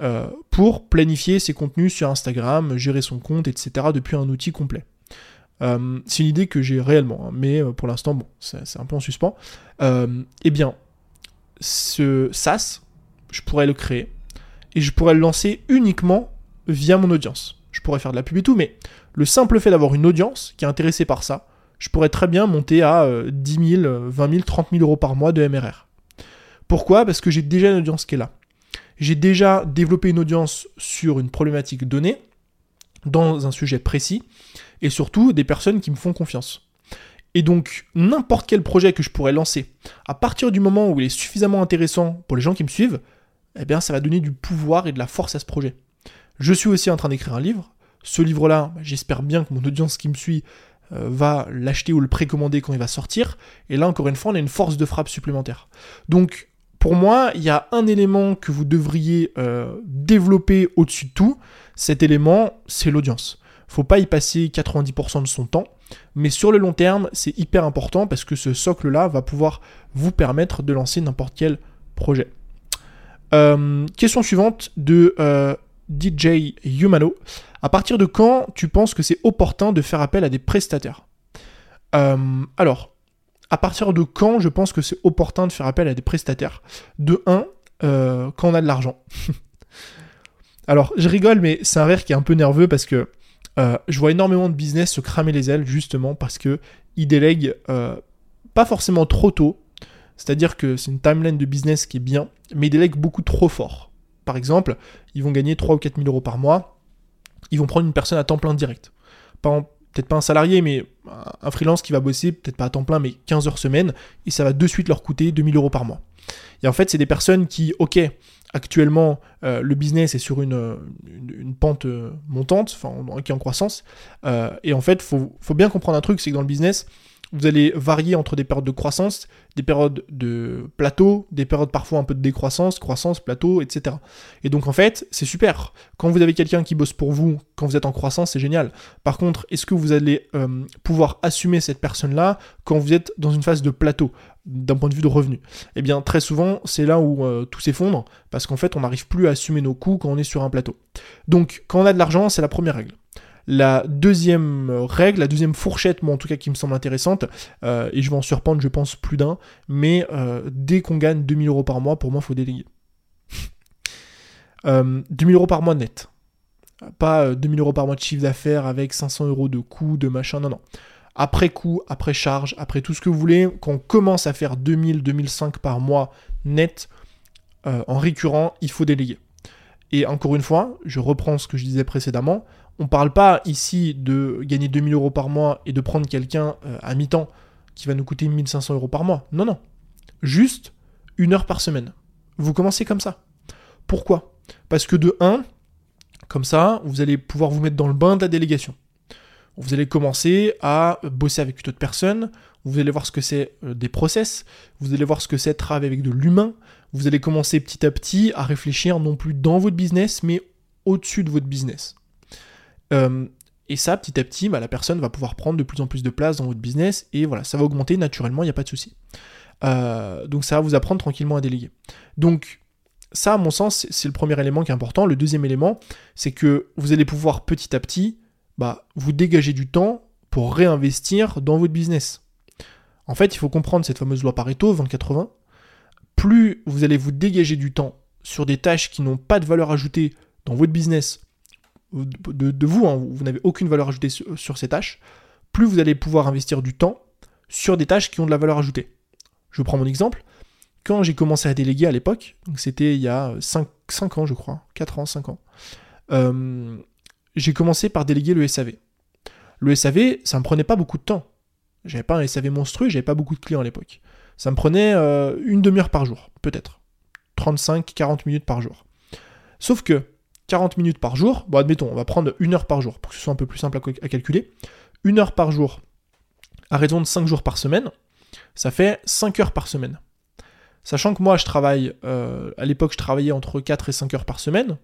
euh, pour planifier ses contenus sur Instagram, gérer son compte, etc. depuis un outil complet. Euh, c'est une idée que j'ai réellement, hein, mais pour l'instant, bon, c'est un peu en suspens. eh bien, ce SaaS, je pourrais le créer et je pourrais le lancer uniquement via mon audience. Je pourrais faire de la pub et tout, mais le simple fait d'avoir une audience qui est intéressée par ça, je pourrais très bien monter à 10 000, 20 000, 30 000 euros par mois de MRR. Pourquoi? Parce que j'ai déjà une audience qui est là. J'ai déjà développé une audience sur une problématique donnée, dans un sujet précis, et surtout des personnes qui me font confiance. Et donc, n'importe quel projet que je pourrais lancer, à partir du moment où il est suffisamment intéressant pour les gens qui me suivent, eh bien, ça va donner du pouvoir et de la force à ce projet. Je suis aussi en train d'écrire un livre. Ce livre-là, j'espère bien que mon audience qui me suit euh, va l'acheter ou le précommander quand il va sortir. Et là, encore une fois, on a une force de frappe supplémentaire. Donc, pour moi, il y a un élément que vous devriez euh, développer au-dessus de tout. Cet élément, c'est l'audience. Faut pas y passer 90% de son temps, mais sur le long terme, c'est hyper important parce que ce socle-là va pouvoir vous permettre de lancer n'importe quel projet. Euh, question suivante de DJ Humano. À partir de quand tu penses que c'est opportun de faire appel à des prestataires euh, Alors, à partir de quand je pense que c'est opportun de faire appel à des prestataires De 1, euh, quand on a de l'argent. alors, je rigole, mais c'est un rire qui est un peu nerveux parce que euh, je vois énormément de business se cramer les ailes justement parce que ils délèguent pas forcément trop tôt. C'est-à-dire que c'est une timeline de business qui est bien, mais ils délèguent beaucoup trop fort par exemple, ils vont gagner 3 ou 4 000 euros par mois, ils vont prendre une personne à temps plein direct. Peut-être pas un salarié, mais un freelance qui va bosser, peut-être pas à temps plein, mais 15 heures semaine, et ça va de suite leur coûter 2000 euros par mois. Et en fait, c'est des personnes qui, ok, actuellement, euh, le business est sur une, une, pente euh, montante, enfin, qui est en croissance, euh, et en fait, faut, faut, bien comprendre un truc, c'est que dans le business, vous allez varier entre des périodes de croissance, des périodes de plateau, des périodes parfois un peu de décroissance, croissance, plateau, etc. Et donc en fait, c'est super. Quand vous avez quelqu'un qui bosse pour vous, quand vous êtes en croissance, c'est génial. Par contre, est-ce que vous allez euh, pouvoir assumer cette personne-là quand vous êtes dans une phase de plateau d'un point de vue de revenu? Eh bien, très souvent, c'est là où euh, tout s'effondre, parce qu'en fait, on n'arrive plus à assumer nos coûts quand on est sur un plateau. Donc, quand on a de l'argent, c'est la première règle. La deuxième règle, la deuxième fourchette, moi en tout cas qui me semble intéressante, euh, et je vais en surprendre je pense plus d'un, mais euh, dès qu'on gagne 2000 euros par mois, pour moi il faut déléguer. euh, 2000 euros par mois net. Pas 2000 euh, euros par mois de chiffre d'affaires avec 500 euros de coûts, de machin, non, non. Après coût, après charge, après tout ce que vous voulez, quand commence à faire 2000, 2005 par mois net, en récurrent, il faut déléguer. Et encore une fois, je reprends ce que je disais précédemment, on ne parle pas ici de gagner 2000 euros par mois et de prendre quelqu'un euh, à mi-temps qui va nous coûter 1500 euros par mois. Non, non. Juste une heure par semaine. Vous commencez comme ça. Pourquoi? Parce que de 1, comme ça, vous allez pouvoir vous mettre dans le bain de la délégation. Vous allez commencer à bosser avec une autre personne, vous allez voir ce que c'est euh, des process, vous allez voir ce que c'est travailler avec de l'humain, vous allez commencer petit à petit à réfléchir non plus dans votre business, mais au-dessus de votre business. Euh, et ça, petit à petit, bah, la personne va pouvoir prendre de plus en plus de place dans votre business et voilà, ça va augmenter naturellement, il n'y a pas de souci. Euh, donc ça va vous apprendre tranquillement à déléguer. Donc ça, à mon sens, c'est le premier élément qui est important. Le deuxième élément, c'est que vous allez pouvoir petit à petit bah, vous dégager du temps pour réinvestir dans votre business. En fait, il faut comprendre cette fameuse loi Pareto 20-80. Plus vous allez vous dégager du temps sur des tâches qui n'ont pas de valeur ajoutée dans votre business de, vous, hein, vous n'avez aucune valeur ajoutée sur, ces tâches, plus vous allez pouvoir investir du temps sur des tâches qui ont de la valeur ajoutée. Je prends mon exemple. Quand j'ai commencé à déléguer à l'époque, c'était il y a 5, 5, ans je crois, 4 ans, 5 ans, euh, j'ai commencé par déléguer le SAV. Le SAV, ça me prenait pas beaucoup de temps. J'avais pas un SAV monstrueux, j'avais pas beaucoup de clients à l'époque. Ça me prenait euh, une demi-heure par jour, peut-être. 35-40 minutes par jour. Sauf que 40 minutes par jour, bon admettons, on va prendre une heure par jour pour que ce soit un peu plus simple à, calculer. Une heure par jour, à raison de 5 jours par semaine, ça fait 5 heures par semaine. Sachant que moi je travaille, euh, à l'époque je travaillais entre 4 et 5 heures par semaine,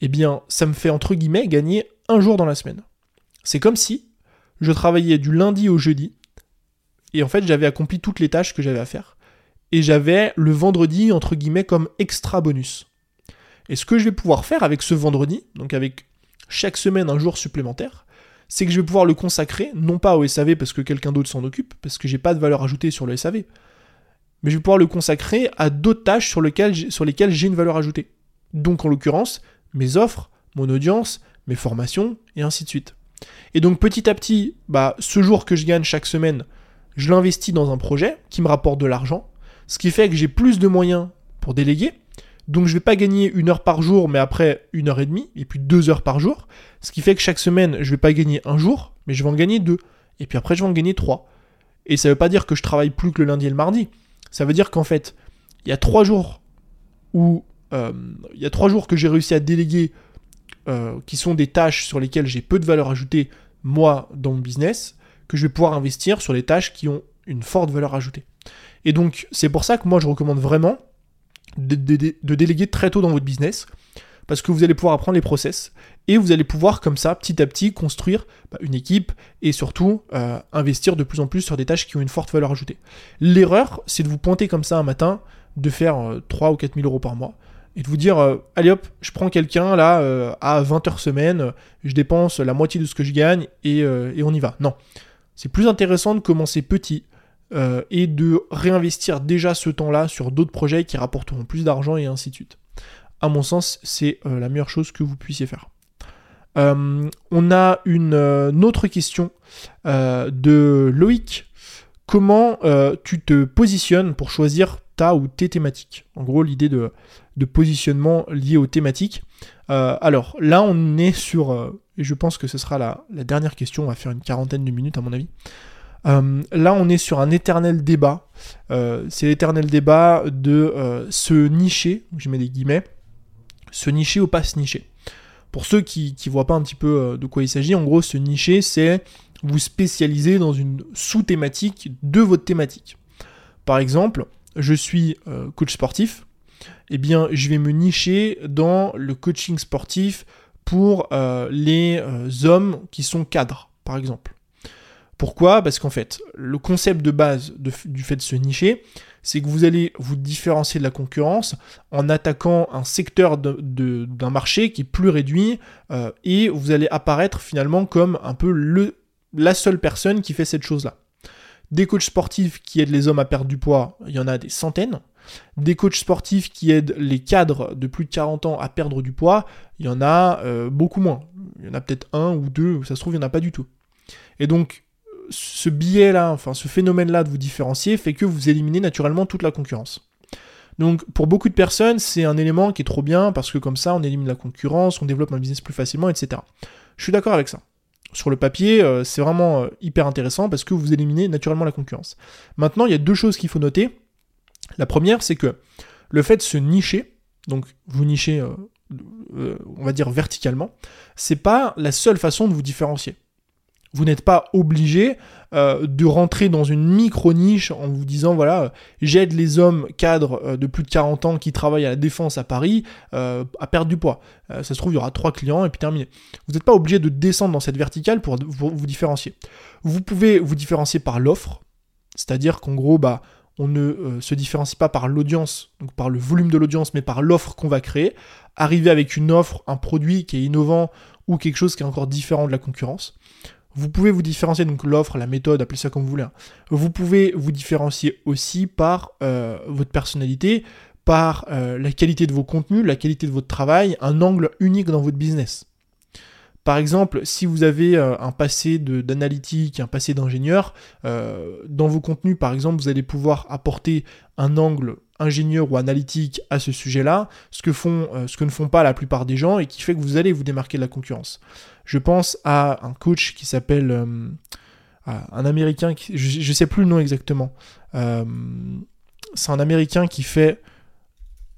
eh bien ça me fait entre guillemets gagner un jour dans la semaine. C'est comme si je travaillais du lundi au jeudi, Et en fait, j'avais accompli toutes les tâches que j'avais à faire. Et j'avais le vendredi, entre guillemets, comme extra bonus. Et ce que je vais pouvoir faire avec ce vendredi, donc avec chaque semaine un jour supplémentaire, c'est que je vais pouvoir le consacrer, non pas au SAV parce que quelqu'un d'autre s'en occupe, parce que j'ai pas de valeur ajoutée sur le SAV, mais je vais pouvoir le consacrer à d'autres tâches sur lesquelles, j'ai une valeur ajoutée. Donc en l'occurrence, mes offres, mon audience, mes formations, et ainsi de suite. Et donc petit à petit, bah, ce jour que je gagne chaque semaine, je l'investis dans un projet qui me rapporte de l'argent, ce qui fait que j'ai plus de moyens pour déléguer, donc je vais pas gagner une heure par jour, mais après une heure et demie, et puis deux heures par jour. Ce qui fait que chaque semaine, je vais pas gagner un jour, mais je vais en gagner deux. Et puis après, je vais en gagner trois. Et ça veut pas dire que je travaille plus que le lundi et le mardi. Ça veut dire qu'en fait, il y a trois jours où euh, il y a trois jours que j'ai réussi à déléguer, euh, qui sont des tâches sur lesquelles j'ai peu de valeur ajoutée moi dans mon business, que je vais pouvoir investir sur les tâches qui ont une forte valeur ajoutée. Et donc c'est pour ça que moi je recommande vraiment de, déléguer très tôt dans votre business parce que vous allez pouvoir apprendre les process et vous allez pouvoir comme ça petit à petit construire bah, une équipe et surtout euh, investir de plus en plus sur des tâches qui ont une forte valeur ajoutée. L'erreur, c'est de vous pointer comme ça un matin, de faire 3 euh, ou 4 000 euros par mois et de vous dire euh, allez hop, je prends quelqu'un là à 20 heures semaine, je dépense la moitié de ce que je gagne et, et on y va. Non, c'est plus intéressant de commencer petit euh, et de réinvestir déjà ce temps-là sur d'autres projets qui rapporteront plus d'argent et ainsi de suite. À mon sens, c'est euh, la meilleure chose que vous puissiez faire. Euh, on a une, autre question de Loïc. Comment tu te positionnes pour choisir ta ou tes thématiques? En gros, l'idée de, positionnement lié aux thématiques. alors là, on est sur, et je pense que ce sera la, la, dernière question, on va faire une quarantaine de minutes à mon avis. Euh, là, on est sur un éternel débat. Euh, c'est l'éternel débat de euh, se nicher, je mets des guillemets, se nicher ou pas se nicher. Pour ceux qui ne voient pas un petit peu de quoi il s'agit, en gros, se nicher, c'est vous spécialiser dans une sous-thématique de votre thématique. Par exemple, je suis coach sportif, eh bien, je vais me nicher dans le coaching sportif pour les hommes qui sont cadres, par exemple. Pourquoi? Parce qu'en fait, le concept de base du fait de se nicher, c'est que vous allez vous différencier de la concurrence en attaquant un secteur d'un marché qui est plus réduit euh, et vous allez apparaître finalement comme un peu le, la seule personne qui fait cette chose-là. Des coachs sportifs qui aident les hommes à perdre du poids, il y en a des centaines. Des coachs sportifs qui aident les cadres de plus de 40 ans à perdre du poids, il y en a euh, beaucoup moins. Il y en a peut-être un ou deux, ça se trouve, il n'y en a pas du tout. Et donc, ce biais-là, enfin ce phénomène-là de vous différencier fait que vous éliminez naturellement toute la concurrence. Donc pour beaucoup de personnes, c'est un élément qui est trop bien parce que comme ça, on élimine la concurrence, on développe un business plus facilement, etc. Je suis d'accord avec ça. Sur le papier, euh, c'est vraiment euh, hyper intéressant parce que vous éliminez naturellement la concurrence. Maintenant, il y a deux choses qu'il faut noter. La première, c'est que le fait de se nicher, donc vous nichez, euh, on va dire verticalement, c'est pas la seule façon de vous différencier. Vous n'êtes pas obligé euh, de rentrer dans une micro-niche en vous disant voilà, j'aide les hommes cadres euh, de plus de 40 ans qui travaillent à la défense à Paris euh, à perdre du poids. ça se trouve, il y aura trois clients et puis terminé. Vous n'êtes pas obligé de descendre dans cette verticale pour, vous différencier. Vous pouvez vous différencier par l'offre, c'est-à-dire qu'en gros, bah, on ne se différencie pas par l'audience, donc par le volume de l'audience, mais par l'offre qu'on va créer. Arriver avec une offre, un produit qui est innovant ou quelque chose qui est encore différent de la concurrence. Vous pouvez vous différencier, donc l'offre, la méthode, appelez ça comme vous voulez. Hein. Vous pouvez vous différencier aussi par euh, votre personnalité, par euh, la qualité de vos contenus, la qualité de votre travail, un angle unique dans votre business. Par exemple, si vous avez euh, un passé d'analytique, un passé d'ingénieur, dans vos contenus, par exemple, vous allez pouvoir apporter un angle ingénieur ou analytique à ce sujet-là, ce, que font, ce que ne font pas la plupart des gens et qui fait que vous allez vous démarquer de la concurrence. Je pense à un coach qui s'appelle euh, un américain, qui, je, ne sais plus le nom exactement. Euh, c'est un américain qui fait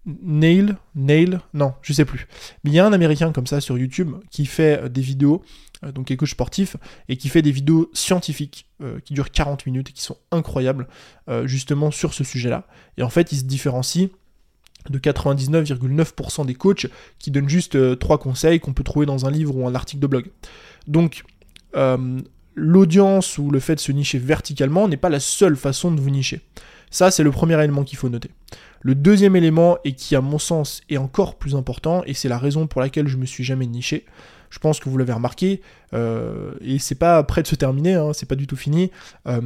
Nail, Nail, non, je sais plus. Mais il y a un américain comme ça sur YouTube qui fait des vidéos, euh, donc qui est coach sportif, et qui fait des vidéos scientifiques qui durent 40 minutes et qui sont incroyables, justement sur ce sujet-là. Et en fait, il se différencie de 99,9% des coachs qui donnent juste euh, trois conseils qu'on peut trouver dans un livre ou un article de blog. Donc, euh, l'audience ou le fait de se nicher verticalement n'est pas la seule façon de vous nicher. Ça, c'est le premier élément qu'il faut noter. Le deuxième élément, et qui à mon sens est encore plus important, et c'est la raison pour laquelle je me suis jamais niché, je pense que vous l'avez remarqué, euh, et c'est pas prêt de se terminer, hein, c'est pas du tout fini. Euh,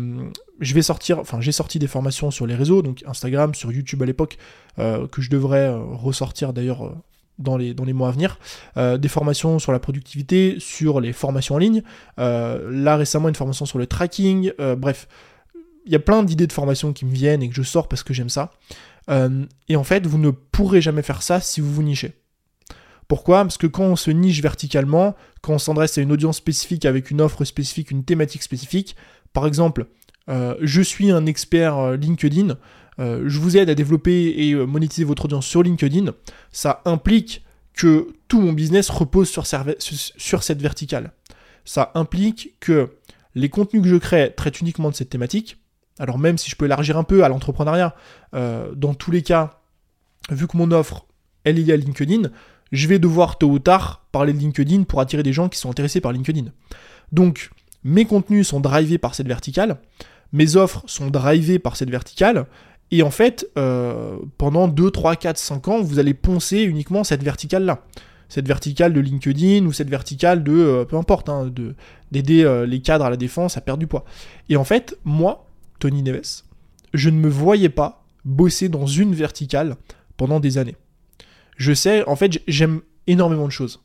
je vais sortir, enfin j'ai sorti des formations sur les réseaux, donc Instagram, sur YouTube à l'époque, euh, que je devrais ressortir d'ailleurs dans les, dans les mois à venir, des formations sur la productivité, sur les formations en ligne, là récemment une formation sur le tracking, bref, il y a plein d'idées de formations qui me viennent et que je sors parce que j'aime ça. et en fait, vous ne pourrez jamais faire ça si vous vous nichez. Pourquoi? Parce que quand on se niche verticalement, quand on s'adresse à une audience spécifique avec une offre spécifique, une thématique spécifique, par exemple, euh, je suis un expert euh, LinkedIn, euh, je vous aide à développer et monétiser votre audience sur LinkedIn, ça implique que tout mon business repose sur cette verticale. Ça implique que les contenus que je crée traitent uniquement de cette thématique. Alors même si je peux élargir un peu à l'entrepreneuriat, dans tous les cas, vu que mon offre, elle est liée à LinkedIn, je vais devoir tôt ou tard parler de LinkedIn pour attirer des gens qui sont intéressés par LinkedIn. Donc, mes contenus sont drivés par cette verticale, mes offres sont drivées par cette verticale, et en fait, euh, pendant 2, 3, 4, 5 ans, vous allez poncer uniquement cette verticale-là. Cette verticale de LinkedIn ou cette verticale de, euh, peu importe, hein, d'aider euh, les cadres à la défense à perdre du poids. Et en fait, moi, Tony Neves, je ne me voyais pas bosser dans une verticale pendant des années je sais, en fait, j'aime énormément de choses.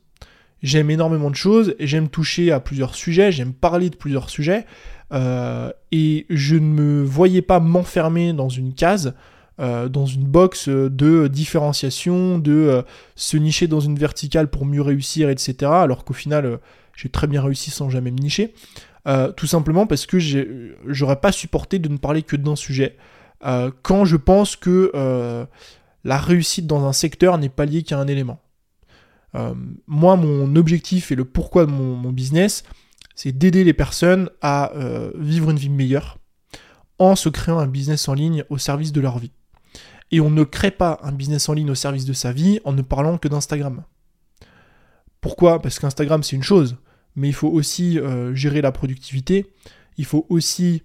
J'aime énormément de choses, j'aime toucher à plusieurs sujets, j'aime parler de plusieurs sujets, euh, et je ne me voyais pas m'enfermer dans une case, euh, dans une box de différenciation, de euh, se nicher dans une verticale pour mieux réussir, etc. Alors qu'au final, j'ai très bien réussi sans jamais me nicher. Tout simplement parce que j'aurais pas supporté de ne parler que d'un sujet. quand je pense que la réussite dans un secteur n'est pas liée qu'à un élément. Euh, moi, mon objectif et le pourquoi de mon, business, c'est d'aider les personnes à euh, vivre une vie meilleure en se créant un business en ligne au service de leur vie. Et on ne crée pas un business en ligne au service de sa vie en ne parlant que d'Instagram. Pourquoi? Parce qu'Instagram c'est une chose, mais il faut aussi euh, gérer la productivité, il faut aussi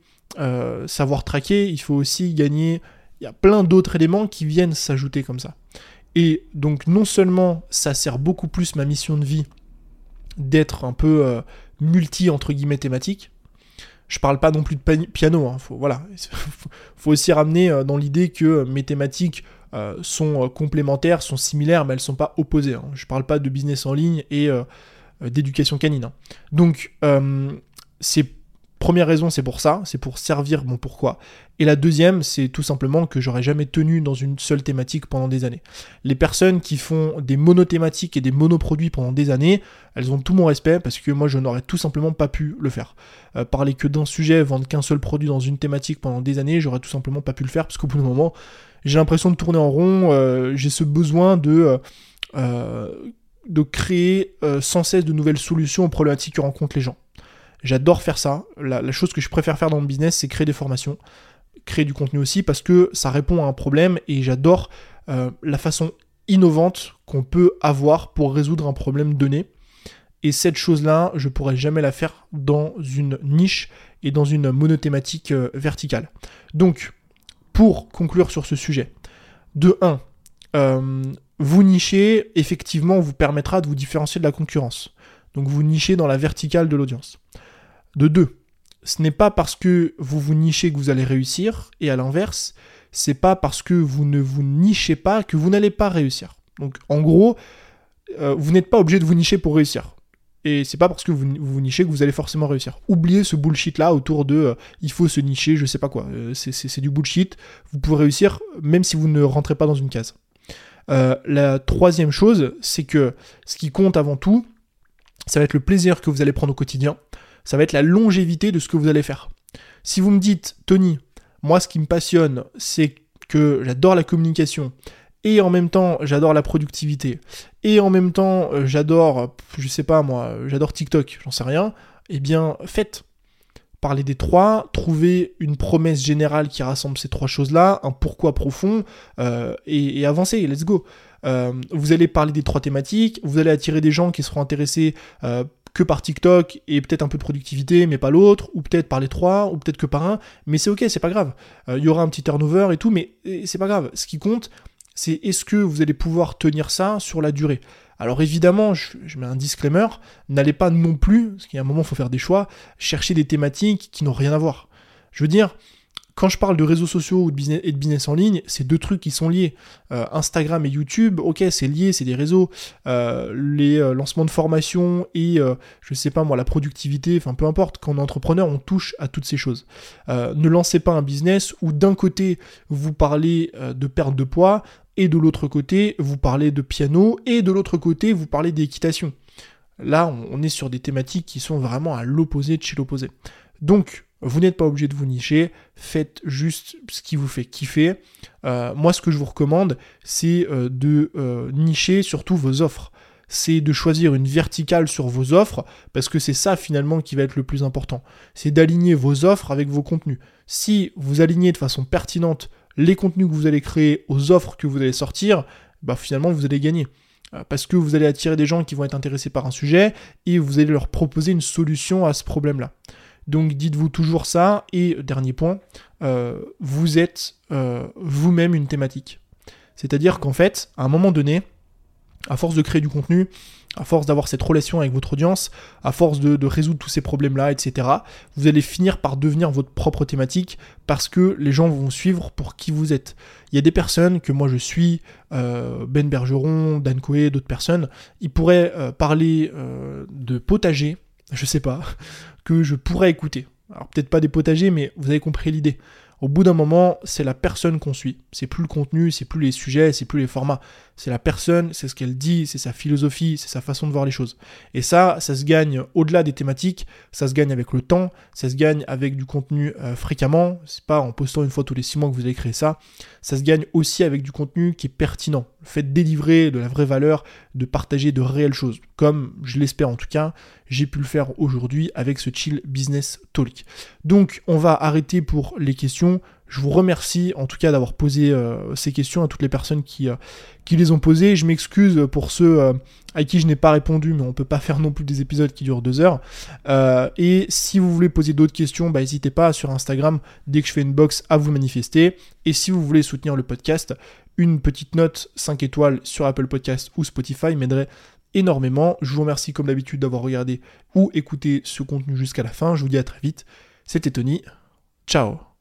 savoir traquer, il faut aussi gagner il y a plein d'autres éléments qui viennent s'ajouter comme ça. Et donc non seulement ça sert beaucoup plus ma mission de vie d'être un peu euh, multi entre guillemets thématique. Je parle pas non plus de piano, hein, faut, voilà. faut aussi ramener euh, dans l'idée que mes thématiques euh, sont complémentaires, sont similaires, mais elles sont pas opposées. Hein. Je parle pas de business en ligne et d'éducation canine. Hein. Donc c'est Première raison, c'est pour ça, c'est pour servir mon pourquoi. Et la deuxième, c'est tout simplement que j'aurais jamais tenu dans une seule thématique pendant des années. Les personnes qui font des monothématiques et des monoproduits pendant des années, elles ont tout mon respect parce que moi je n'aurais tout simplement pas pu le faire. Euh, parler que d'un sujet, vendre qu'un seul produit dans une thématique pendant des années, j'aurais tout simplement pas pu le faire parce qu'au bout d'un moment, j'ai l'impression de tourner en rond, euh, j'ai ce besoin de... Euh, de créer sans cesse de nouvelles solutions aux problématiques que rencontrent les gens. J'adore faire ça. La, chose que je préfère faire dans mon business, c'est créer des formations, créer du contenu aussi, parce que ça répond à un problème et j'adore euh, la façon innovante qu'on peut avoir pour résoudre un problème donné. Et cette chose-là, je pourrais jamais la faire dans une niche et dans une monothématique euh, verticale. Donc, pour conclure sur ce sujet, de 1, euh, vous nicher, effectivement, vous permettra de vous différencier de la concurrence. Donc vous nichez dans la verticale de l'audience. De deux, ce n'est pas parce que vous vous nichez que vous allez réussir, et à l'inverse, c'est pas parce que vous ne vous nichez pas que vous n'allez pas réussir. Donc en gros, euh, vous n'êtes pas obligé de vous nicher pour réussir. Et c'est pas parce que vous vous nichez que vous allez forcément réussir. Oubliez ce bullshit là autour de euh, il faut se nicher, je sais pas quoi. Euh, c'est du bullshit. Vous pouvez réussir même si vous ne rentrez pas dans une case. La troisième chose, c'est que ce qui compte avant tout, ça va être le plaisir que vous allez prendre au quotidien ça va être la longévité de ce que vous allez faire. Si vous me dites, Tony, moi ce qui me passionne, c'est que j'adore la communication, et en même temps j'adore la productivité, et en même temps euh, j'adore, je sais pas moi, j'adore TikTok, j'en sais rien, eh bien faites. Parlez des trois, trouvez une promesse générale qui rassemble ces trois choses-là, un pourquoi profond, euh, et, avancez, let's go. Euh, vous allez parler des trois thématiques, vous allez attirer des gens qui seront intéressés que par TikTok et peut-être un peu de productivité, mais pas l'autre, ou peut-être par les trois, ou peut-être que par un, mais c'est ok, c'est pas grave. Il y aura un petit turnover et tout, mais c'est pas grave. Ce qui compte, c'est est-ce que vous allez pouvoir tenir ça sur la durée. Alors évidemment, je, mets un disclaimer, n'allez pas non plus, parce qu'il y a un moment, il faut faire des choix, chercher des thématiques qui n'ont rien à voir. Je veux dire, quand je parle de réseaux sociaux ou de business, et de business en ligne, c'est deux trucs qui sont liés. Euh, Instagram et YouTube, ok, c'est lié, c'est des réseaux. Euh, les euh, lancements de formation et, je sais pas moi, la productivité, enfin peu importe, quand on est entrepreneur, on touche à toutes ces choses. ne lancez pas un business où d'un côté, vous parlez de perte de poids, et de l'autre côté, vous parlez de piano, et de l'autre côté, vous parlez d'équitation. Là, on est sur des thématiques qui sont vraiment à l'opposé de chez l'opposé. Donc, vous n'êtes pas obligé de vous nicher, faites juste ce qui vous fait kiffer. Euh, moi, ce que je vous recommande, c'est euh, de euh, nicher surtout vos offres. C'est de choisir une verticale sur vos offres, parce que c'est ça finalement qui va être le plus important. C'est d'aligner vos offres avec vos contenus. Si vous alignez de façon pertinente les contenus que vous allez créer aux offres que vous allez sortir, bah finalement vous allez gagner parce que vous allez attirer des gens qui vont être intéressés par un sujet et vous allez leur proposer une solution à ce problème-là. Donc dites-vous toujours ça. Et dernier point, euh, vous êtes euh, vous-même une thématique. C'est-à-dire qu'en fait, à un moment donné, à force de créer du contenu, à force d'avoir cette relation avec votre audience, à force de, résoudre tous ces problèmes-là, etc., vous allez finir par devenir votre propre thématique parce que les gens vont suivre pour qui vous êtes. Il y a des personnes que moi je suis, euh, Ben Bergeron, Dan Coe, d'autres personnes, ils pourraient parler de potager, je sais pas, que je pourrais écouter. Alors peut-être pas des potagers, mais vous avez compris l'idée. Au bout d'un moment, c'est la personne qu'on suit. C'est plus le contenu, c'est plus les sujets, c'est plus les formats. C'est la personne, c'est ce qu'elle dit, c'est sa philosophie, c'est sa façon de voir les choses. Et ça, ça se gagne au-delà des thématiques, ça se gagne avec le temps, ça se gagne avec du contenu euh, fréquemment. C'est pas en postant une fois tous les six mois que vous allez créer ça. Ça se gagne aussi avec du contenu qui est pertinent. Le fait délivrer de la vraie valeur, de partager de réelles choses. Comme je l'espère en tout cas, j'ai pu le faire aujourd'hui avec ce Chill Business Talk. Donc, on va arrêter pour les questions. Je vous remercie en tout cas d'avoir posé euh, ces questions à toutes les personnes qui, euh, qui les ont posées. Je m'excuse pour ceux euh, à qui je n'ai pas répondu, mais on ne peut pas faire non plus des épisodes qui durent deux heures. et si vous voulez poser d'autres questions, bah, n'hésitez pas sur Instagram, dès que je fais une box, à vous manifester. Et si vous voulez soutenir le podcast, une petite note 5 étoiles sur Apple Podcast ou Spotify m'aiderait énormément. Je vous remercie comme d'habitude d'avoir regardé ou écouté ce contenu jusqu'à la fin. Je vous dis à très vite. C'était Tony. Ciao